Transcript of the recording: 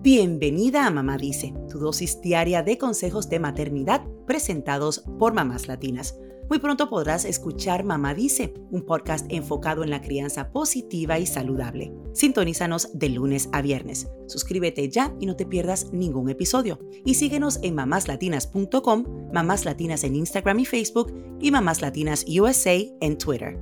Bienvenida a Mamá Dice, tu dosis diaria de consejos de maternidad presentados por mamás latinas. Muy pronto podrás escuchar Mamá Dice, un podcast enfocado en la crianza positiva y saludable. Sintonízanos de lunes a viernes. Suscríbete ya y no te pierdas ningún episodio. Y síguenos en mamáslatinas.com, Mamás Latinas en Instagram y Facebook y Mamás Latinas USA en Twitter.